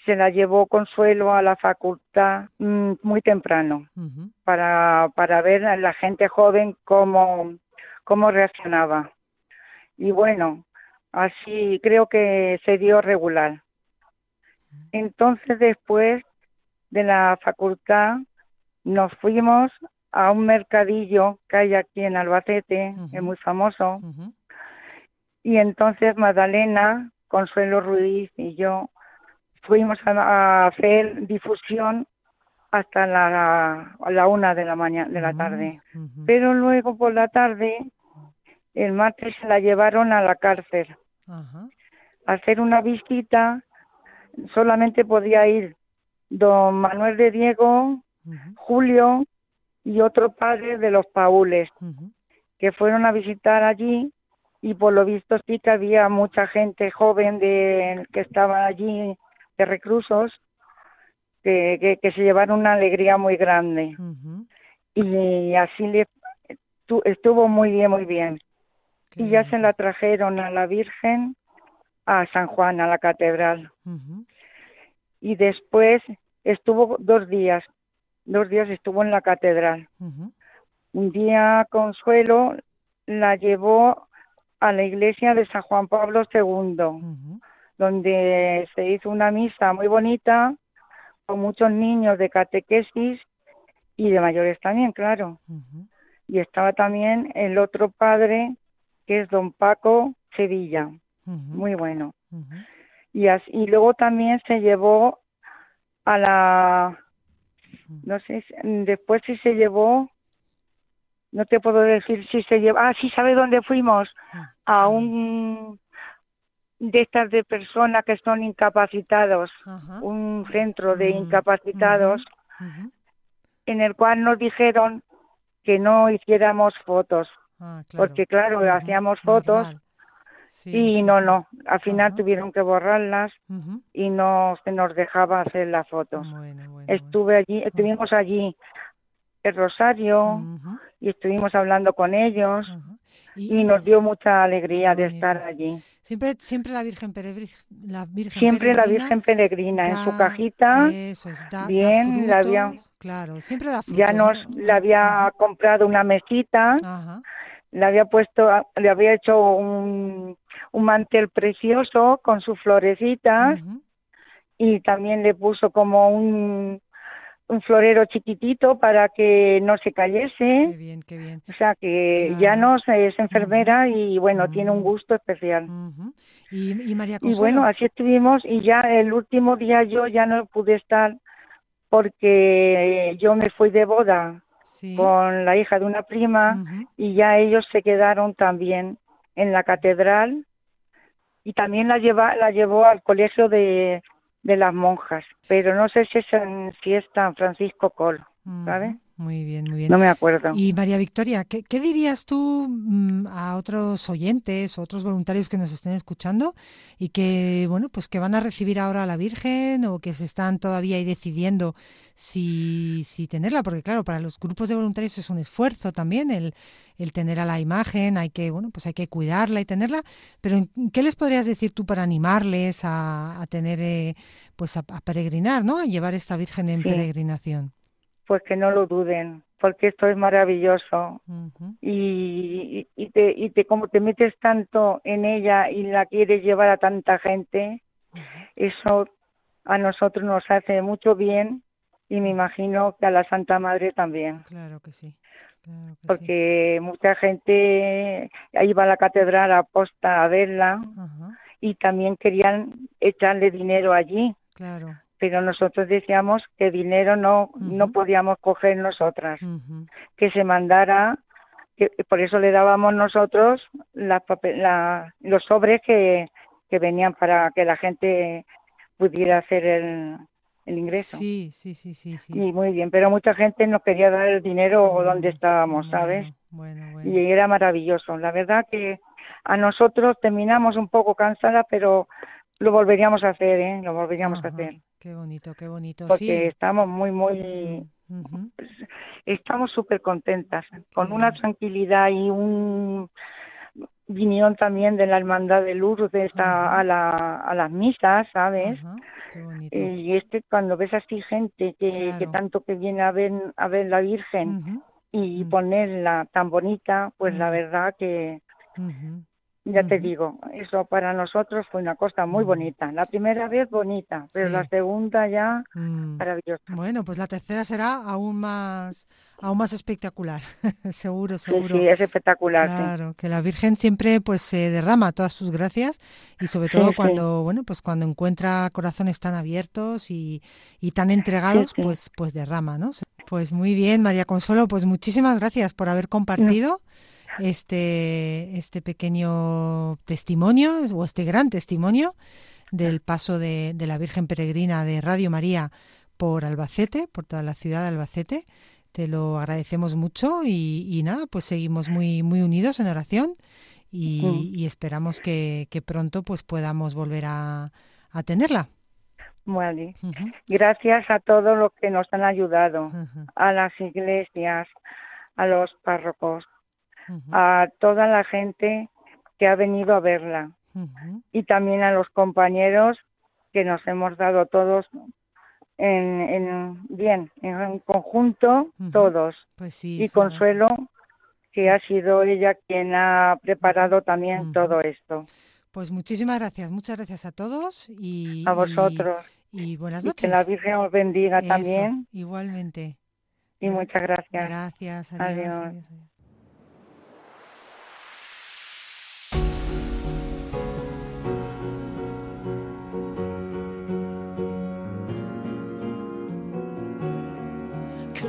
Speaker 6: se la llevó Consuelo a la facultad mm, muy temprano para, para ver a la gente joven cómo, cómo reaccionaba. Y bueno, así creo que se dio regular. Entonces después de la facultad nos fuimos a un mercadillo que hay aquí en Albacete, es muy famoso. Y entonces Magdalena, Consuelo Ruiz y yo fuimos a, hacer difusión hasta la, la una de la mañana de la tarde. Pero luego por la tarde, el martes se la llevaron a la cárcel. A hacer una visita solamente podía ir don Manuel de Diego, Julio y otro padre de los Paules, que fueron a visitar allí y por lo visto sí que había mucha gente joven de que estaba allí de reclusos que, que, se llevaron una alegría muy grande. Y así le estuvo muy bien, muy bien. y ya se la trajeron a la Virgen a San Juan, a la catedral. Y después estuvo dos días, dos días estuvo en la catedral. Un día Consuelo la llevó a la iglesia de San Juan Pablo II donde se hizo una misa muy bonita con muchos niños de catequesis y de mayores también, claro. Y estaba también el otro padre, que es don Paco Sevilla, muy bueno. y, así, y luego también se llevó a la, no sé, después sí se llevó, no te puedo decir si se llevó, ah, sí, ¿sabe dónde fuimos? Ah. A un de estas de personas que son incapacitados, un centro de incapacitados, en el cual nos dijeron que no hiciéramos fotos, ah, porque claro, hacíamos fotos y no, no, al final tuvieron que borrarlas y no se nos dejaba hacer las fotos. Estuve allí, estuvimos allí el Rosario y estuvimos hablando con ellos y, nos dio mucha alegría de estar allí.
Speaker 5: Siempre, siempre la Virgen, Peregrina, la Virgen
Speaker 6: siempre la Virgen Peregrina en su cajita, bien, la había,
Speaker 5: claro, siempre da
Speaker 6: ya nos le había comprado una mesita, le había puesto, le había hecho un, un mantel precioso con sus florecitas y también le puso como un un florero chiquitito para que no se cayese.
Speaker 5: Qué bien, qué bien.
Speaker 6: O sea que ya no es enfermera y bueno, tiene un gusto especial.
Speaker 5: ¿Y, María
Speaker 6: Y bueno, así estuvimos y ya el último día yo ya no pude estar porque yo me fui de boda con la hija de una prima y ya ellos se quedaron también en la catedral y también la lleva la llevó al colegio de de las monjas, pero no sé si es en, si es San Francisco Col, ¿sabes?
Speaker 5: Muy bien, muy bien.
Speaker 6: No me acuerdo.
Speaker 5: Y María Victoria, ¿qué, dirías tú mm, a otros oyentes, otros voluntarios que nos estén escuchando y que, bueno, pues que van a recibir ahora a la Virgen o que se están todavía ahí decidiendo si, si tenerla? Porque claro, para los grupos de voluntarios es un esfuerzo también el, el tener a la imagen, hay que, bueno, pues hay que cuidarla y tenerla, pero ¿qué les podrías decir tú para animarles a, a tener, eh, pues a, peregrinar, ¿no? A llevar esta Virgen en peregrinación
Speaker 6: pues que no lo duden, porque esto es maravilloso. y, y, te, y te, como te metes tanto en ella y la quieres llevar a tanta gente, eso a nosotros nos hace mucho bien y me imagino que a la Santa Madre también.
Speaker 5: Claro que sí.
Speaker 6: porque mucha gente iba a la catedral a posta a verla y también querían echarle dinero allí.
Speaker 5: Claro
Speaker 6: pero nosotros decíamos que dinero no no podíamos coger nosotras, que se mandara, que por eso le dábamos nosotros la, la, los sobres que, que venían para que la gente pudiera hacer el, el ingreso.
Speaker 5: Sí, sí, sí, sí, sí.
Speaker 6: Y muy bien, pero mucha gente no quería dar el dinero donde estábamos, ¿sabes?
Speaker 5: Bueno,
Speaker 6: Y era maravilloso. La verdad que a nosotros terminamos un poco cansadas, pero lo volveríamos a hacer, ¿eh? Lo volveríamos a hacer.
Speaker 5: Qué bonito, qué bonito.
Speaker 6: Porque
Speaker 5: sí.
Speaker 6: estamos muy, muy, estamos súper contentas, con una tranquilidad y un vinieron también de la hermandad de Lourdes a, la, a las misas, ¿sabes?
Speaker 5: Qué bonito.
Speaker 6: Eh, Y este cuando ves así gente que, que tanto que viene a ver a ver la Virgen y ponerla tan bonita, pues la verdad que. Ya te digo, eso para nosotros fue una cosa muy bonita. La primera vez bonita, pero
Speaker 5: Sí.
Speaker 6: la segunda ya
Speaker 5: Mm.
Speaker 6: maravillosa.
Speaker 5: Bueno, pues la tercera será aún más, aún más espectacular, seguro, [laughs] seguro.
Speaker 6: sí, es espectacular. sí.
Speaker 5: Claro, que la Virgen siempre pues se derrama todas sus gracias y sobre todo
Speaker 6: sí.
Speaker 5: cuando, bueno, pues cuando encuentra corazones tan abiertos y, y tan entregados, pues pues derrama, ¿no? Pues muy bien, María Consuelo, pues muchísimas gracias por haber compartido este este pequeño testimonio o este gran testimonio del paso de, de la Virgen Peregrina de Radio María por Albacete, por toda la ciudad de Albacete. Te lo agradecemos mucho y, y nada, pues seguimos muy, muy unidos en oración y, y esperamos que, que pronto pues podamos volver a, a tenerla.
Speaker 6: Vale. Gracias a todos los que nos han ayudado, a las iglesias, a los párrocos, a toda la gente que ha venido a verla y también a los compañeros que nos hemos dado todos en, en bien, en conjunto, todos.
Speaker 5: Pues sí,
Speaker 6: Y
Speaker 5: sí,
Speaker 6: Consuelo, que ha sido ella quien ha preparado también todo esto.
Speaker 5: Pues muchísimas gracias, muchas gracias a todos y,
Speaker 6: A vosotros.
Speaker 5: y, buenas
Speaker 6: Y que
Speaker 5: noches.
Speaker 6: la Virgen os bendiga
Speaker 5: Eso,
Speaker 6: también.
Speaker 5: igualmente.
Speaker 6: Y muchas gracias.
Speaker 5: Gracias, adiós,
Speaker 6: Adiós.
Speaker 5: adiós, adiós.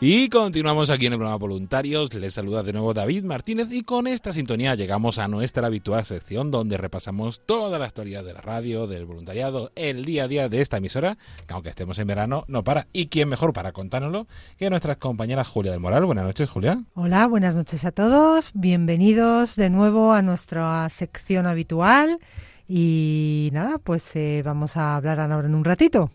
Speaker 1: Y continuamos aquí en el programa Voluntarios. Les saluda de nuevo David Martínez y con esta sintonía llegamos a nuestra habitual sección donde repasamos toda la actualidad de la radio, del voluntariado, el día a día de esta emisora, que aunque estemos en verano no para. ¿Y quién mejor para contárnoslo que nuestra compañera Julia del Moral? Buenas noches, Julia.
Speaker 5: Hola, buenas noches a todos. Bienvenidos de nuevo a nuestra sección habitual. Y nada, pues eh, vamos a hablar ahora en un ratito.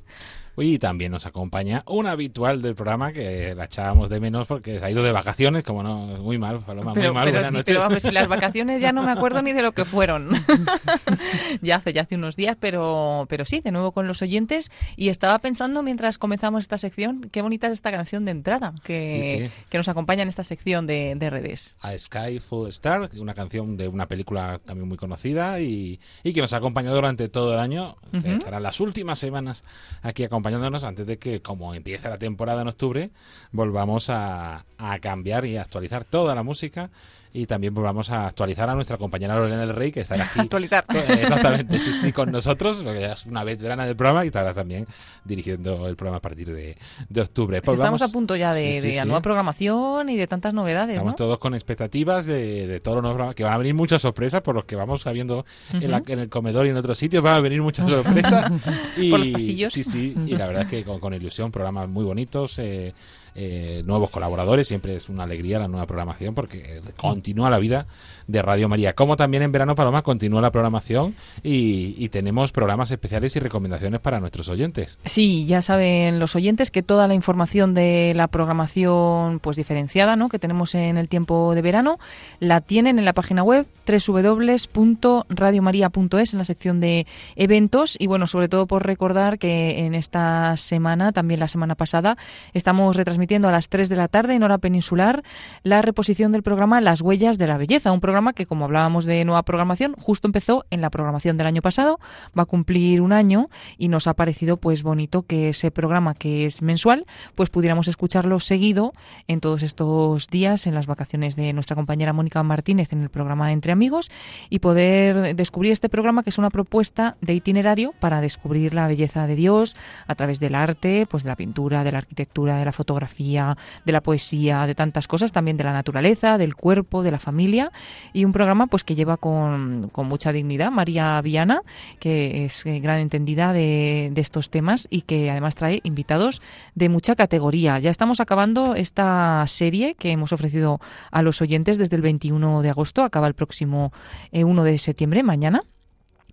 Speaker 1: Y también nos acompaña un habitual del programa que la echábamos de menos porque se ha ido de vacaciones, como no, muy mal, Paloma,
Speaker 7: Pero,
Speaker 1: muy mal.
Speaker 7: pero
Speaker 1: buenas
Speaker 7: sí,
Speaker 1: noches.
Speaker 7: pero vamos, si las vacaciones ya no me acuerdo ni de lo que fueron. [laughs] ya hace, ya hace unos días, pero, pero sí, de nuevo con los oyentes. Y estaba pensando mientras comenzamos esta sección, qué bonita es esta canción de entrada que,
Speaker 1: Sí, sí.
Speaker 7: que nos acompaña en esta sección de, de redes.
Speaker 1: A Sky Full Star, una canción de una película también muy conocida y, y que nos ha acompañado durante todo el año. que
Speaker 7: Ujú.
Speaker 1: estarán las últimas semanas aquí acompañándonos antes de que, como empiece la temporada en octubre, volvamos a, a cambiar y a actualizar toda la música y también volvamos a actualizar a nuestra compañera Lorena del Rey, que estará aquí. [laughs]
Speaker 7: Actualizar.
Speaker 1: Exactamente, sí, sí, con nosotros, porque ya es una veterana del programa y estará también dirigiendo el programa a partir de, de octubre. Pues
Speaker 7: Estamos
Speaker 1: vamos-
Speaker 7: a punto ya de,
Speaker 1: Sí, sí,
Speaker 7: de la
Speaker 1: sí.
Speaker 7: nueva programación y de tantas novedades,
Speaker 1: Estamos
Speaker 7: ¿no?
Speaker 1: todos con expectativas de, de todos los nuevos programas, que van a venir muchas sorpresas por los que vamos sabiendo en, la- en el comedor y en otros sitios, van a venir muchas sorpresas. y, [laughs]
Speaker 7: Por los pasillos.
Speaker 1: Sí, sí, y la verdad es que con, con ilusión, programas muy bonitos, eh, eh, nuevos colaboradores, siempre es una alegría la nueva programación porque continúa la vida de Radio María. Como también en verano, Paloma, continúa la programación y, tenemos programas especiales y recomendaciones para nuestros oyentes.
Speaker 7: Sí, ya saben los oyentes que toda la información de la programación pues diferenciada, ¿no? que tenemos en el tiempo de verano, la tienen en la página web www.radiomaria.es en la sección de eventos y bueno, sobre todo por recordar que en esta semana, también la semana pasada, estamos retransmitiendo retransmitiendo a las 3 de la tarde en hora peninsular la reposición del programa Las Huellas de la Belleza, un programa que, como hablábamos de nueva programación, justo empezó en la programación del año pasado, va a cumplir un año y nos ha parecido pues bonito que ese programa que es mensual, pues pudiéramos escucharlo seguido en todos estos días, en las vacaciones de nuestra compañera Mónica Martínez en el programa Entre Amigos y poder descubrir este programa que es una propuesta de itinerario para descubrir la belleza de Dios a través del arte, pues de la pintura, de la arquitectura, de la fotografía, de la poesía, de tantas cosas, también de la naturaleza, del cuerpo, de la familia. Y un programa pues que lleva con, mucha dignidad María Viana, que es eh, gran entendida de, de estos temas y que además trae invitados de mucha categoría. Ya estamos acabando esta serie que hemos ofrecido a los oyentes desde el 21 de agosto, acaba el próximo 1 eh, de septiembre, mañana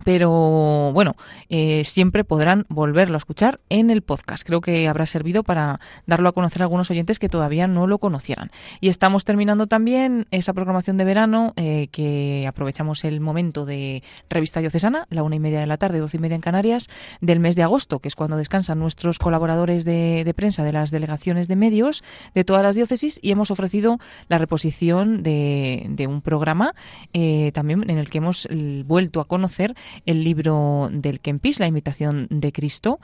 Speaker 7: pero bueno, eh, siempre podrán volverlo a escuchar en el podcast. Creo que habrá servido para darlo a conocer a algunos oyentes que todavía no lo conocieran. Y estamos terminando también esa programación de verano eh, que aprovechamos el momento de revista diocesana, la una y media de la tarde, doce y media en Canarias, del mes de agosto, que es cuando descansan nuestros colaboradores de, prensa de las delegaciones de medios de todas las diócesis y hemos ofrecido la reposición de, un programa eh, también en el que hemos vuelto a conocer el libro del Kempis, La imitación de Cristo,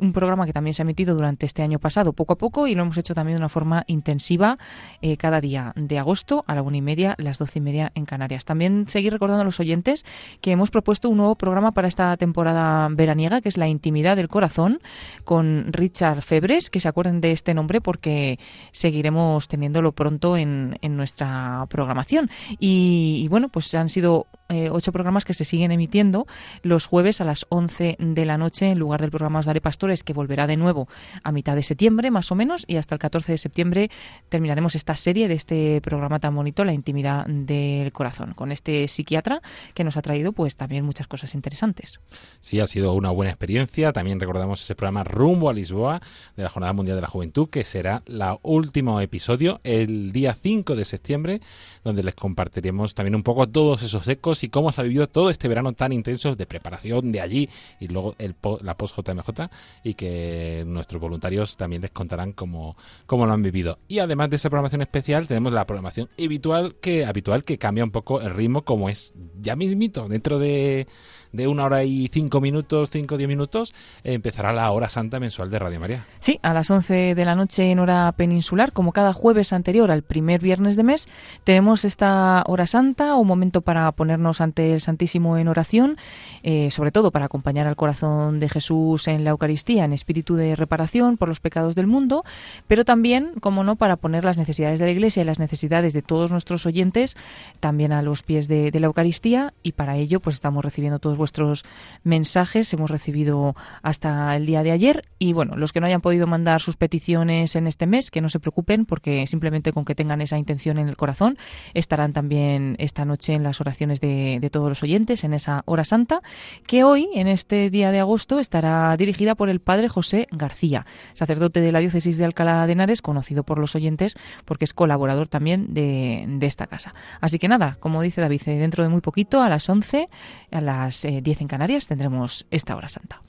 Speaker 7: un programa que también se ha emitido durante este año pasado poco a poco y lo hemos hecho también de una forma intensiva eh, cada día de agosto a la una y media, las doce y media en Canarias. También seguir recordando a los oyentes que hemos propuesto un nuevo programa para esta temporada veraniega, que es La intimidad del corazón, con Richard Febres, que se acuerden de este nombre porque seguiremos teniéndolo pronto en, nuestra programación. Y, bueno, pues han sido eh, ocho programas que se siguen emitiendo los jueves a las 11 de la noche en lugar del programa Os Daré Pastores, que volverá de nuevo a mitad de septiembre, más o menos, y hasta el 14 de septiembre terminaremos esta serie de este programa tan bonito, La Intimidad del Corazón, con este psiquiatra que nos ha traído pues también muchas cosas interesantes.
Speaker 1: Sí, ha sido una buena experiencia. También recordamos ese programa Rumbo a Lisboa de la Jornada Mundial de la Juventud, que será el último episodio el día 5 de septiembre, donde les compartiremos también un poco todos esos ecos y cómo se ha vivido todo este verano tan intenso de preparación de allí y luego el, la post-JMJ y que nuestros voluntarios también les contarán cómo, cómo lo han vivido. Y además de esa programación especial, tenemos la programación habitual que, habitual que cambia un poco el ritmo como es ya mismito, dentro de de una hora y cinco minutos, cinco o diez minutos, empezará la hora santa mensual de Radio María.
Speaker 7: Sí, a las once de la noche en hora peninsular, como cada jueves anterior al primer viernes de mes, tenemos esta hora santa, un momento para ponernos ante el Santísimo en oración, eh, sobre todo para acompañar al corazón de Jesús en la Eucaristía, en espíritu de reparación por los pecados del mundo, pero también, como no, para poner las necesidades de la Iglesia y las necesidades de todos nuestros oyentes también a los pies de, de la Eucaristía y para ello pues estamos recibiendo todos vuestros mensajes. Hemos recibido hasta el día de ayer y bueno, los que no hayan podido mandar sus peticiones en este mes, que no se preocupen porque simplemente con que tengan esa intención en el corazón estarán también esta noche en las oraciones de, todos los oyentes en esa hora santa que hoy, en este día de agosto, estará dirigida por el padre José García, sacerdote de la diócesis de Alcalá de Henares, conocido por los oyentes porque es colaborador también de, de esta casa. Así que nada, como dice David, eh, dentro de muy poquito, a las 11, a las 10 en Canarias tendremos esta hora santa.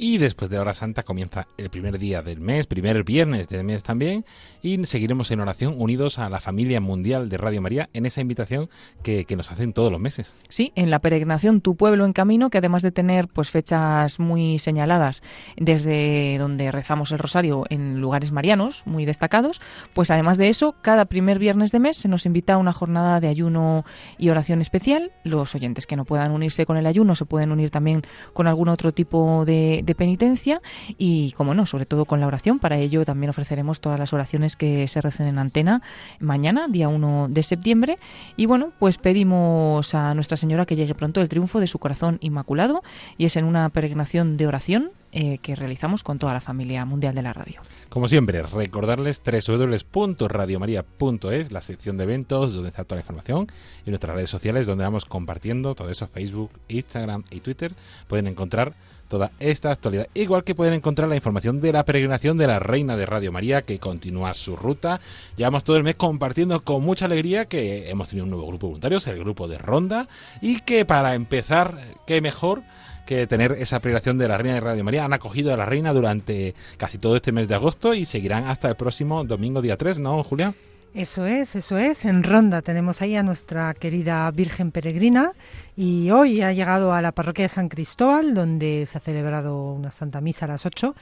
Speaker 1: Y después de Hora Santa comienza el primer día del mes, primer viernes del mes también, y seguiremos en oración unidos a la familia mundial de Radio María en esa invitación que, nos hacen todos los meses.
Speaker 7: Sí, en la peregrinación Tu Pueblo en Camino, que además de tener pues fechas muy señaladas desde donde rezamos el rosario en lugares marianos muy destacados, pues además de eso, cada primer viernes de mes se nos invita a una jornada de ayuno y oración especial. Los oyentes que no puedan unirse con el ayuno se pueden unir también con algún otro tipo de de penitencia y, como no, sobre todo con la oración. Para ello también ofreceremos todas las oraciones que se recen en antena mañana, día 1 de septiembre. Y bueno, pues pedimos a Nuestra Señora que llegue pronto el triunfo de su corazón inmaculado y es en una peregrinación de oración eh, que realizamos con toda la familia mundial de la radio.
Speaker 1: Como siempre, recordarles www.radiomaria.es, la sección de eventos donde está toda la información, y nuestras redes sociales donde vamos compartiendo todo eso, Facebook, Instagram y Twitter. Pueden encontrar toda esta actualidad. Igual que pueden encontrar la información de la peregrinación de la Reina de Radio María, que continúa su ruta. Llevamos todo el mes compartiendo con mucha alegría que hemos tenido un nuevo grupo de voluntarios, el grupo de Ronda, y que para empezar, qué mejor que tener esa prelación de la Reina de Radio María. Han acogido a la Reina durante casi todo este mes de agosto y seguirán hasta el próximo domingo día 3, ¿no, Julia?
Speaker 5: Eso es, eso es. En Ronda tenemos ahí a nuestra querida Virgen Peregrina y hoy ha llegado a la parroquia de San Cristóbal, donde se ha celebrado una Santa Misa a las 8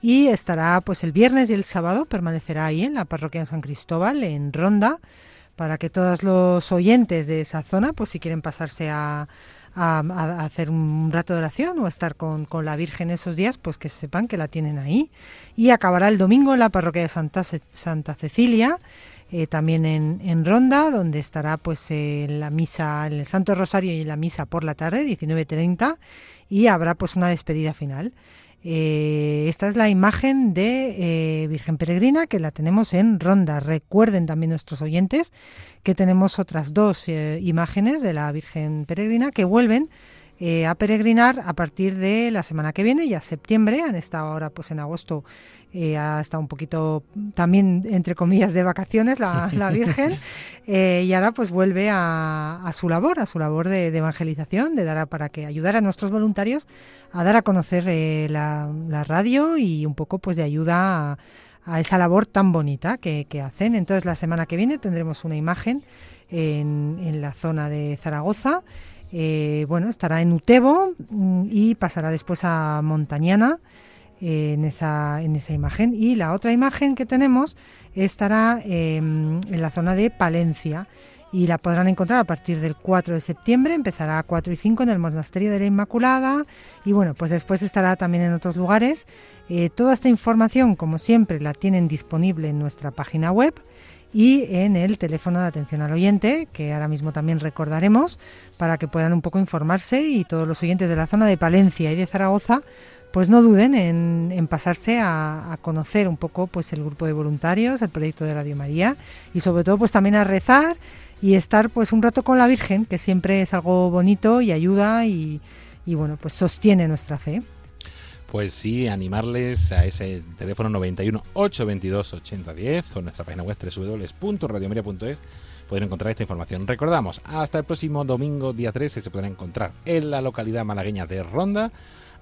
Speaker 5: y estará pues el viernes y el sábado, permanecerá ahí en la parroquia de San Cristóbal, en Ronda, para que todos los oyentes de esa zona, pues si quieren pasarse a, a, hacer un rato de oración o a estar con, con, la Virgen esos días, pues que sepan que la tienen ahí. Y acabará el domingo en la parroquia de Santa, Santa Cecilia, eh, también en, en, Ronda, donde estará pues en la misa, el Santo Rosario y la misa por la tarde, 19.30, y habrá pues una despedida final. Eh, esta es la imagen de eh, Virgen Peregrina que la tenemos en Ronda. Recuerden también nuestros oyentes que tenemos otras dos eh, imágenes de la Virgen Peregrina que vuelven eh, a peregrinar a partir de la semana que viene, ya septiembre, han estado ahora pues en agosto, eh, ha estado un poquito también entre comillas de vacaciones la, [laughs] Virgen eh, y ahora pues vuelve a, su labor, a su labor de, evangelización, de dar a, para que ayudar a nuestros voluntarios a dar a conocer la, radio y un poco pues de ayuda a, esa labor tan bonita que, hacen. Entonces la semana que viene tendremos una imagen en, en la zona de Zaragoza eh, bueno, estará en Utebo mm, y pasará después a Montañana eh, en, esa, en esa imagen. Y la otra imagen que tenemos estará em, en la zona de Palencia y la podrán encontrar a partir del 4 de septiembre, empezará a 4 y 5 en el Monasterio de la Inmaculada y bueno, pues después estará también en otros lugares. Eh, toda esta información, como siempre, la tienen disponible en nuestra página web y en el teléfono de atención al oyente, que ahora mismo también recordaremos, para que puedan un poco informarse y todos los oyentes de la zona de Palencia y de Zaragoza, pues no duden en, pasarse a, conocer un poco pues el grupo de voluntarios, el proyecto de Radio María y sobre todo pues también a rezar y estar pues un rato con la Virgen, que siempre es algo bonito y ayuda y, y bueno, pues sostiene nuestra fe
Speaker 1: pues sí, animarles a ese teléfono 91 822 8010 o nuestra página web www.radiomeria.es pueden encontrar esta información. Recordamos, hasta el próximo domingo, día 13, se podrá encontrar en la localidad malagueña de Ronda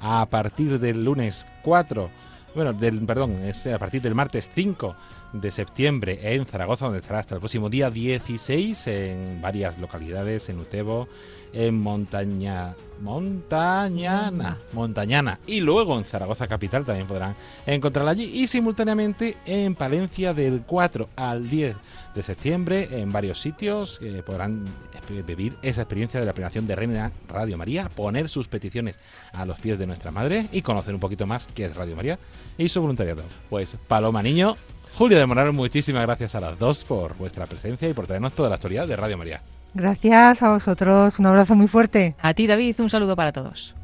Speaker 1: a partir del lunes 4, bueno, del, perdón, es a partir del martes 5 de septiembre en Zaragoza, donde estará hasta el próximo día 16 en varias localidades, en Utebo, en Montaña, Montañana, Montañana y luego en Zaragoza capital también podrán encontrarla allí y simultáneamente en Palencia del 4 al 10 de septiembre en varios sitios eh, podrán vivir esa experiencia de la premiación de Reina Radio María, poner sus peticiones a los pies de nuestra madre y conocer un poquito más qué es Radio María y su voluntariado. Pues Paloma Niño, Julio de Moral, muchísimas gracias a las dos por vuestra presencia y por traernos toda la historia de Radio María.
Speaker 5: Gracias a vosotros, un abrazo muy fuerte.
Speaker 7: A ti David, un saludo para todos.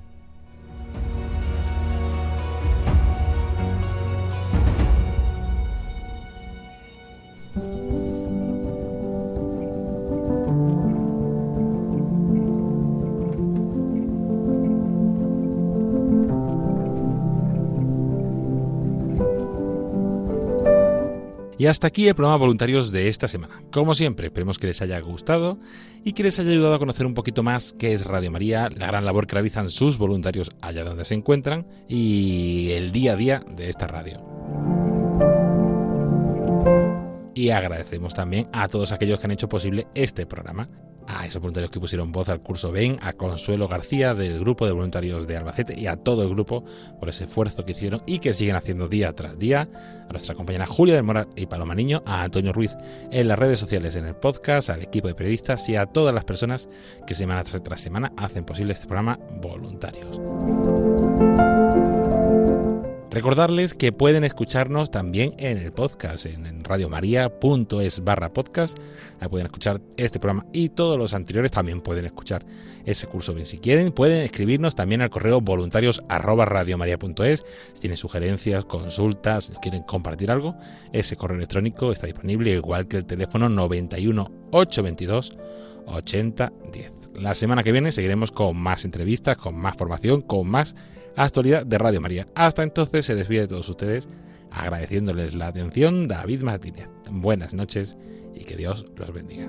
Speaker 1: Y hasta aquí el programa Voluntarios de esta semana. Como siempre, esperemos que les haya gustado y que les haya ayudado a conocer un poquito más qué es Radio María, la gran labor que realizan sus voluntarios allá donde se encuentran y el día a día de esta radio. Y agradecemos también a todos aquellos que han hecho posible este programa a esos voluntarios que pusieron voz al curso BEN, a Consuelo García del grupo de voluntarios de Albacete y a todo el grupo por ese esfuerzo que hicieron y que siguen haciendo día tras día, a nuestra compañera Julia del Moral y Paloma Niño, a Antonio Ruiz en las redes sociales, en el podcast, al equipo de periodistas y a todas las personas que semana tras semana hacen posible este programa voluntarios. Recordarles que pueden escucharnos también en el podcast, en radiomaria.es barra podcast. Pueden escuchar este programa y todos los anteriores. También pueden escuchar ese curso bien si quieren. Pueden escribirnos también al correo voluntarios. Si tienen sugerencias, consultas, si quieren compartir algo, ese correo electrónico está disponible igual que el teléfono 91 822 8010. La semana que viene seguiremos con más entrevistas, con más formación, con más actualidad de Radio María. Hasta entonces se despide de todos ustedes agradeciéndoles la atención David Martínez. Buenas noches y que Dios los bendiga.